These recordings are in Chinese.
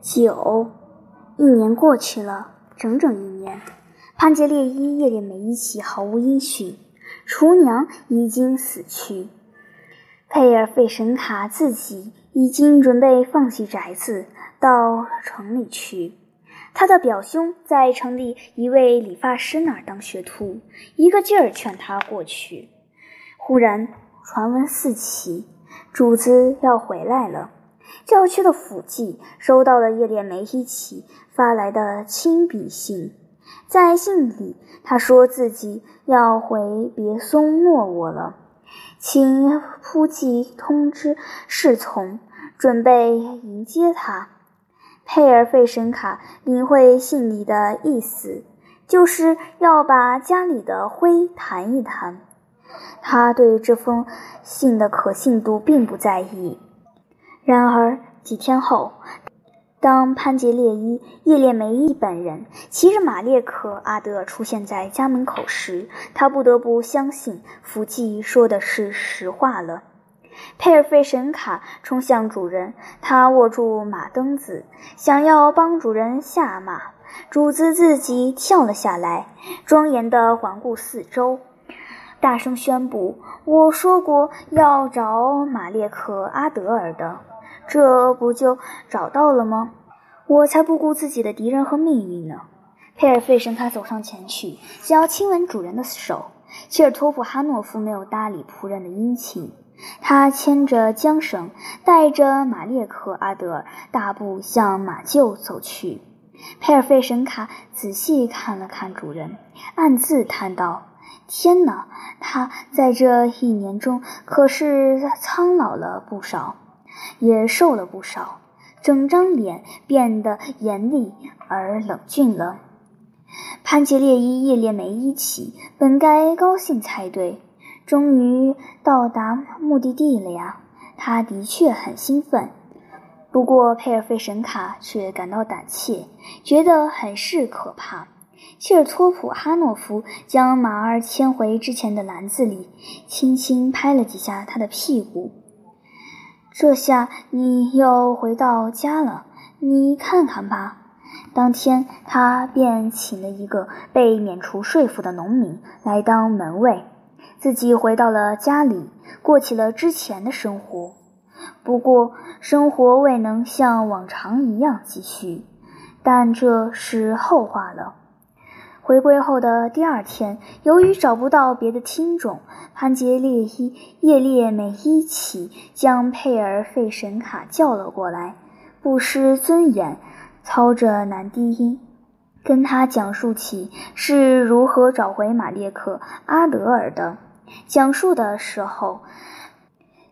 九，一年过去了，整整一年。潘杰列伊、叶列梅伊奇毫无音讯，厨娘已经死去，佩尔费神卡自己已经准备放弃宅子，到城里去。他的表兄在城里一位理发师那儿当学徒，一个劲儿劝他过去。忽然传闻四起，主子要回来了。教区的府记收到了叶列梅伊奇发来的亲笔信，在信里他说自己要回别松诺沃了，请扑记通知侍从，准备迎接他。佩尔费神卡领会信里的意思，就是要把家里的灰弹一弹。他对这封信的可信度并不在意。然而几天后，当潘杰列伊·叶列梅伊本人骑着马列克阿德出现在家门口时，他不得不相信福记说的是实话了。佩尔费神卡冲向主人，他握住马蹬子，想要帮主人下马。主子自己跳了下来，庄严地环顾四周，大声宣布：“我说过要找马列克阿德尔的。”这不就找到了吗？我才不顾自己的敌人和命运呢！佩尔费神卡走上前去，想要亲吻主人的手。切尔托普哈诺夫没有搭理仆人的殷勤，他牵着缰绳，带着马列克阿德尔大步向马厩走去。佩尔费神卡仔细看了看主人，暗自叹道：“天哪，他在这一年中可是苍老了不少。”也瘦了不少，整张脸变得严厉而冷峻了。潘杰列伊叶列梅一起本该高兴才对，终于到达目的地了呀！他的确很兴奋。不过佩尔费神卡却感到胆怯，觉得很是可怕。切尔托普哈诺夫将马儿牵回之前的篮子里，轻轻拍了几下他的屁股。这下你又回到家了，你看看吧。当天，他便请了一个被免除税赋的农民来当门卫，自己回到了家里，过起了之前的生活。不过，生活未能像往常一样继续，但这是后话了。回归后的第二天，由于找不到别的听众，潘杰列伊叶列梅伊奇将佩尔费神卡叫了过来，不失尊严，操着男低音，跟他讲述起是如何找回马列克阿德尔的。讲述的时候，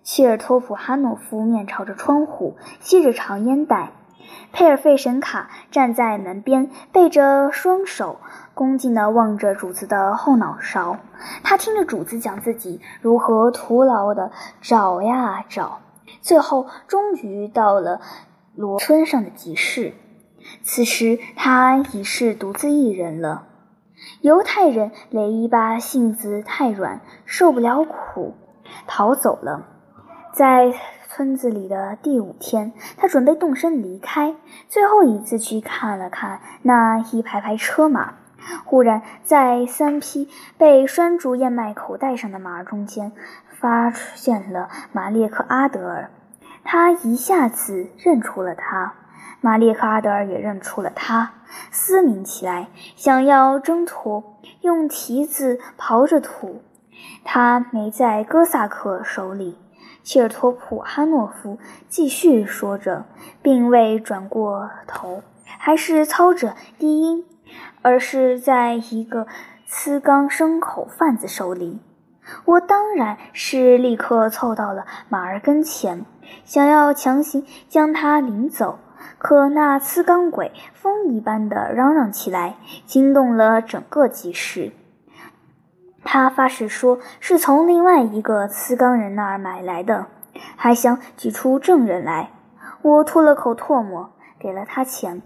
切尔托普哈诺夫面朝着窗户，吸着长烟袋。佩尔费神卡站在门边，背着双手。恭敬地望着主子的后脑勺，他听着主子讲自己如何徒劳地找呀找，最后终于到了罗村上的集市。此时他已是独自一人了。犹太人雷伊巴性子太软，受不了苦，逃走了。在村子里的第五天，他准备动身离开，最后一次去看了看那一排排车马。忽然，在三匹被拴住燕麦口袋上的马中间，发现了马列克阿德尔。他一下子认出了他，马列克阿德尔也认出了他，嘶鸣起来，想要挣脱，用蹄子刨着土。他没在哥萨克手里。切尔托普哈诺夫继续说着，并未转过头，还是操着低音。而是在一个呲缸牲口贩子手里，我当然是立刻凑到了马儿跟前，想要强行将他领走。可那呲缸鬼风一般的嚷嚷起来，惊动了整个集市。他发誓说是从另外一个呲缸人那儿买来的，还想举出证人来。我吐了口唾沫，给了他钱，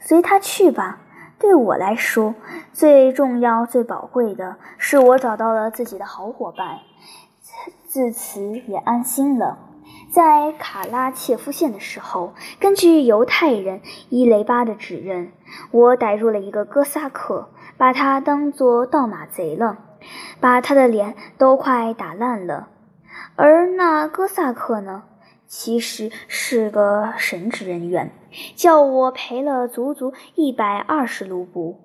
随他去吧。对我来说，最重要、最宝贵的是我找到了自己的好伙伴，自此也安心了。在卡拉切夫县的时候，根据犹太人伊雷巴的指认，我逮住了一个哥萨克，把他当作盗马贼了，把他的脸都快打烂了。而那哥萨克呢，其实是个神职人员，叫我赔了足足一百二十卢布。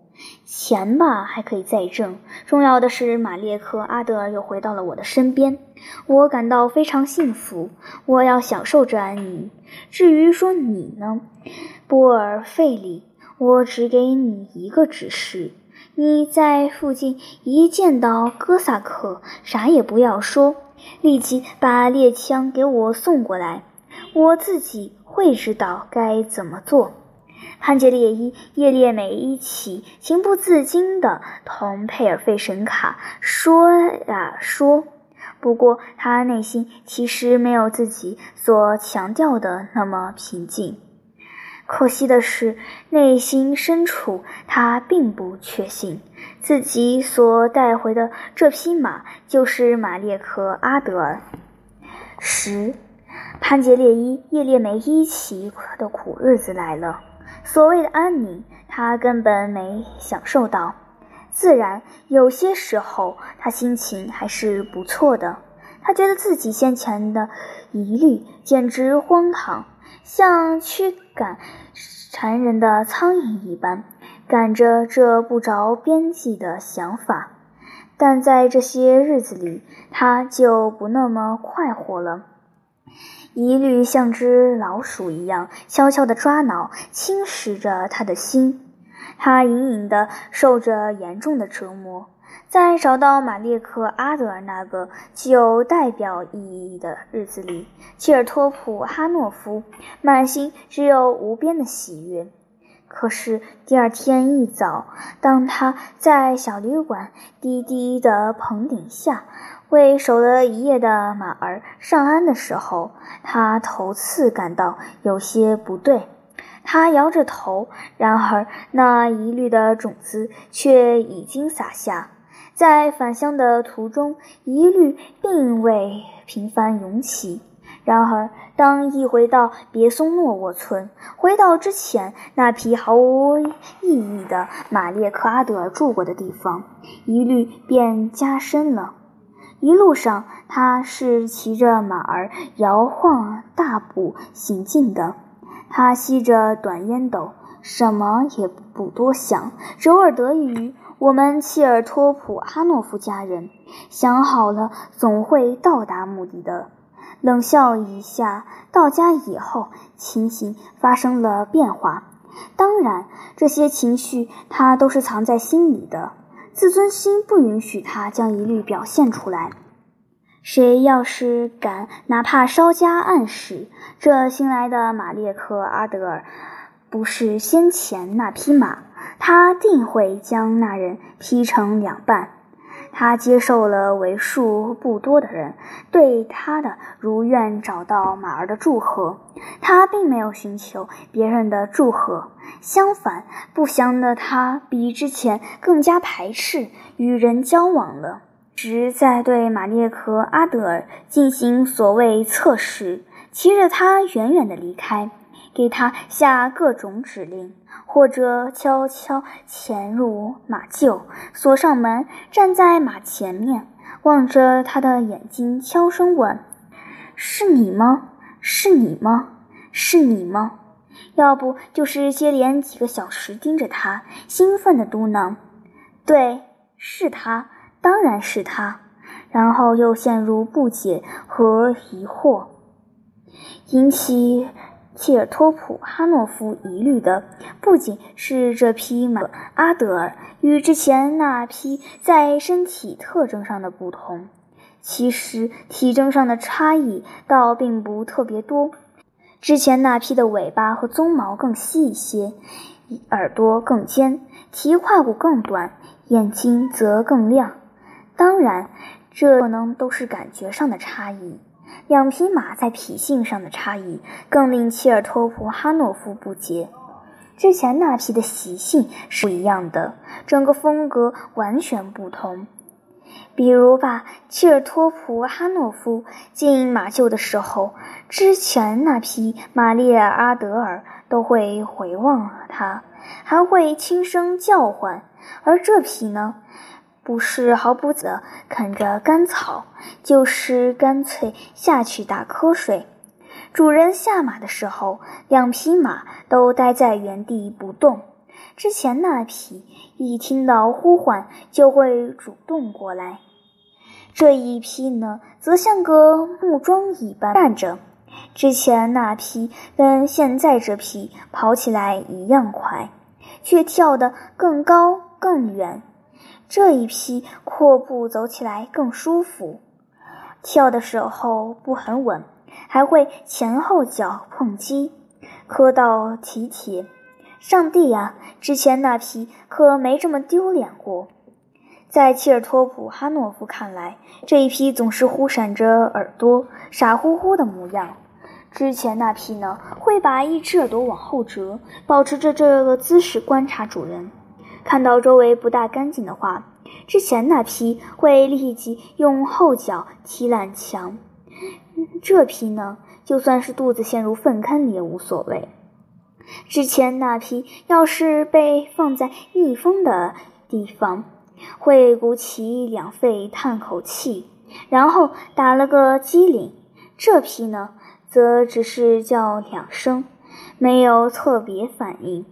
钱吧还可以再挣，重要的是马列克阿德尔又回到了我的身边，我感到非常幸福。我要享受这安宁。至于说你呢，波尔费里，我只给你一个指示：你在附近一见到哥萨克，啥也不要说，立即把猎枪给我送过来，我自己会知道该怎么做。潘杰列伊叶列美一起情不自禁地同佩尔费神卡说呀说，不过他内心其实没有自己所强调的那么平静。可惜的是，内心深处他并不确信自己所带回的这匹马就是马列克阿德尔。十，潘杰列伊叶列梅伊奇的苦日子来了。所谓的安宁，他根本没享受到。自然，有些时候他心情还是不错的。他觉得自己先前的疑虑简直荒唐，像驱赶缠人的苍蝇一般，赶着这不着边际的想法。但在这些日子里，他就不那么快活了。疑虑像只老鼠一样，悄悄地抓挠、侵蚀着他的心。他隐隐地受着严重的折磨。在找到马列克阿德尔那个具有代表意义的日子里，切尔托普哈诺夫满心只有无边的喜悦。可是第二天一早，当他在小旅馆低低的棚顶下。为守了一夜的马儿上鞍的时候，他头次感到有些不对。他摇着头，然而那疑虑的种子却已经撒下。在返乡的途中，疑虑并未频繁涌起。然而，当一回到别松诺沃村，回到之前那匹毫无意义的马列克阿德尔住过的地方，疑虑便加深了。一路上，他是骑着马儿摇晃大步行进的。他吸着短烟斗，什么也不多想，只偶尔得益于我们切尔托普阿诺夫家人。想好了，总会到达目的的。冷笑一下，到家以后，情形发生了变化。当然，这些情绪他都是藏在心里的。自尊心不允许他将疑虑表现出来。谁要是敢哪怕稍加暗示，这新来的马列克阿德尔不是先前那匹马，他定会将那人劈成两半。他接受了为数不多的人对他的如愿找到马儿的祝贺，他并没有寻求别人的祝贺。相反，不祥的他比之前更加排斥与人交往了。只在对马列克阿德尔进行所谓测试，骑着他远远的离开。给他下各种指令，或者悄悄潜入马厩，锁上门，站在马前面，望着他的眼睛，悄声问：“是你吗？是你吗？是你吗？”要不就是接连几个小时盯着他，兴奋地嘟囔：“对，是他，当然是他。”然后又陷入不解和疑惑，引起。切尔托普哈诺夫疑虑的不仅是这匹马阿德尔与之前那匹在身体特征上的不同，其实体征上的差异倒并不特别多。之前那匹的尾巴和鬃毛更细一些，耳朵更尖，蹄胯骨更短，眼睛则更亮。当然，这可能都是感觉上的差异。两匹马在脾性上的差异更令切尔托普哈诺夫不解。之前那匹的习性是不一样的，整个风格完全不同。比如吧，切尔托普哈诺夫进马厩的时候，之前那匹马列阿德尔都会回望他，还会轻声叫唤；而这匹呢，不是毫不的啃着干草，就是干脆下去打瞌睡。主人下马的时候，两匹马都待在原地不动。之前那匹一听到呼唤，就会主动过来。这一匹呢，则像个木桩一般站着。之前那匹跟现在这匹跑起来一样快，却跳得更高更远。这一批阔步走起来更舒服，跳的时候不很稳，还会前后脚碰击，磕到体铁。上帝呀，之前那匹可没这么丢脸过。在切尔托普哈诺夫看来，这一匹总是忽闪着耳朵，傻乎乎的模样。之前那匹呢，会把一只耳朵往后折，保持着这个姿势观察主人。看到周围不大干净的话，之前那批会立即用后脚踢烂墙。这批呢，就算是肚子陷入粪坑里也无所谓。之前那批要是被放在密封的地方，会鼓起两肺叹口气，然后打了个激灵。这批呢，则只是叫两声，没有特别反应。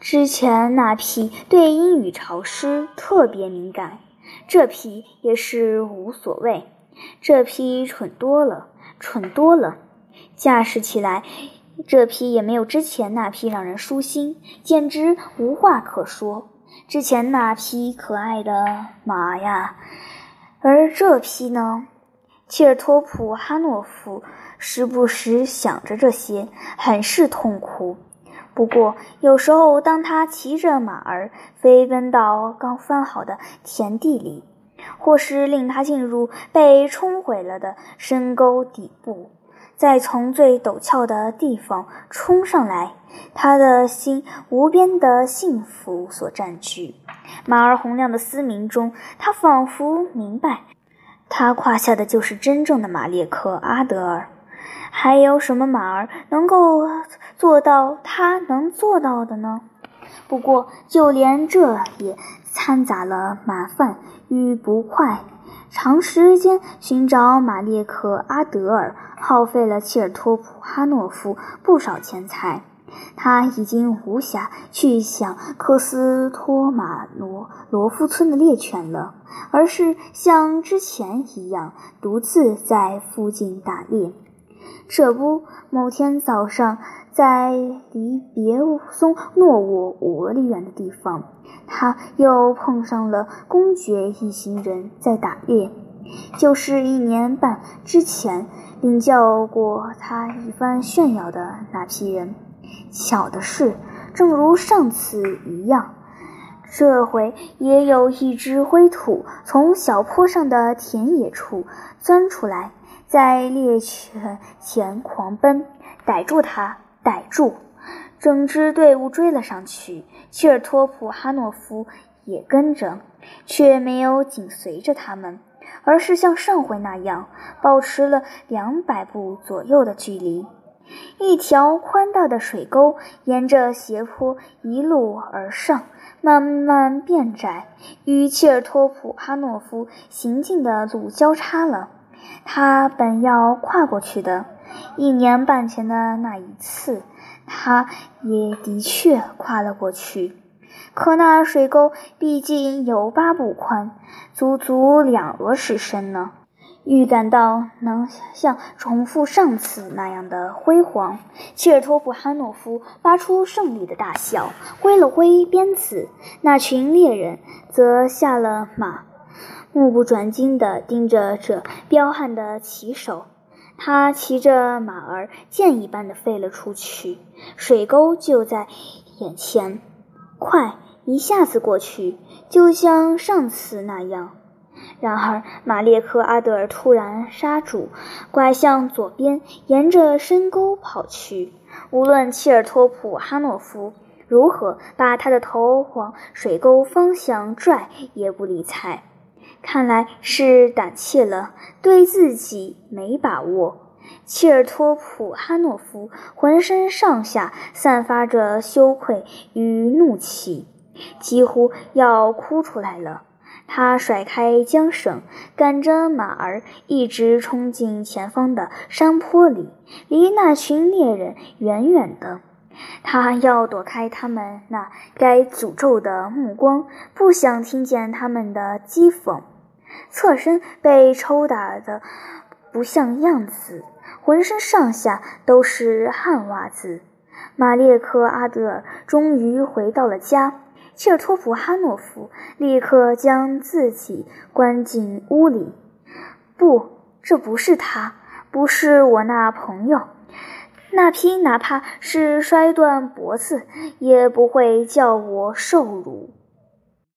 之前那批对阴雨潮湿特别敏感，这批也是无所谓。这批蠢多了，蠢多了，驾驶起来，这批也没有之前那批让人舒心，简直无话可说。之前那匹可爱的马呀，而这匹呢？切尔托普哈诺夫时不时想着这些，很是痛苦。不过有时候，当他骑着马儿飞奔到刚翻好的田地里，或是令他进入被冲毁了的深沟底部，再从最陡峭的地方冲上来。他的心无边的幸福所占据，马儿洪亮的嘶鸣中，他仿佛明白，他胯下的就是真正的马列克阿德尔。还有什么马儿能够做到他能做到的呢？不过，就连这也掺杂了麻烦与不快。长时间寻找马列克阿德尔，耗费了切尔托普哈诺夫不少钱财。他已经无暇去想科斯托马罗罗夫村的猎犬了，而是像之前一样独自在附近打猎。这不，某天早上，在离别松诺沃五里远的地方，他又碰上了公爵一行人在打猎，就是一年半之前领教过他一番炫耀的那批人。巧的是，正如上次一样，这回也有一只灰兔从小坡上的田野处钻出来，在猎犬前狂奔，逮住它，逮住！整支队伍追了上去，切尔托普哈诺夫也跟着，却没有紧随着他们，而是像上回那样，保持了两百步左右的距离。一条宽大的水沟沿着斜坡一路而上，慢慢变窄，与切尔托普哈诺夫行进的路交叉了。他本要跨过去的，一年半前的那一次，他也的确跨了过去。可那水沟毕竟有八步宽，足足两额尺深呢。预感到能像重复上次那样的辉煌，切尔托普哈诺夫发出胜利的大笑，挥了挥鞭子。那群猎人则下了马，目不转睛地盯着这彪悍的骑手。他骑着马儿，箭一般的飞了出去，水沟就在眼前，快，一下子过去，就像上次那样。然而，马列克阿德尔突然刹住，拐向左边，沿着深沟跑去。无论切尔托普哈诺夫如何把他的头往水沟方向拽，也不理睬。看来是胆怯了，对自己没把握。切尔托普哈诺夫浑身上下散发着羞愧与怒气，几乎要哭出来了。他甩开缰绳，赶着马儿一直冲进前方的山坡里，离那群猎人远远的。他要躲开他们那该诅咒的目光，不想听见他们的讥讽。侧身被抽打的不像样子，浑身上下都是汗袜子。马列克阿德尔终于回到了家。切尔托普哈诺夫立刻将自己关进屋里。不，这不是他，不是我那朋友。那匹哪怕是摔断脖子，也不会叫我受辱。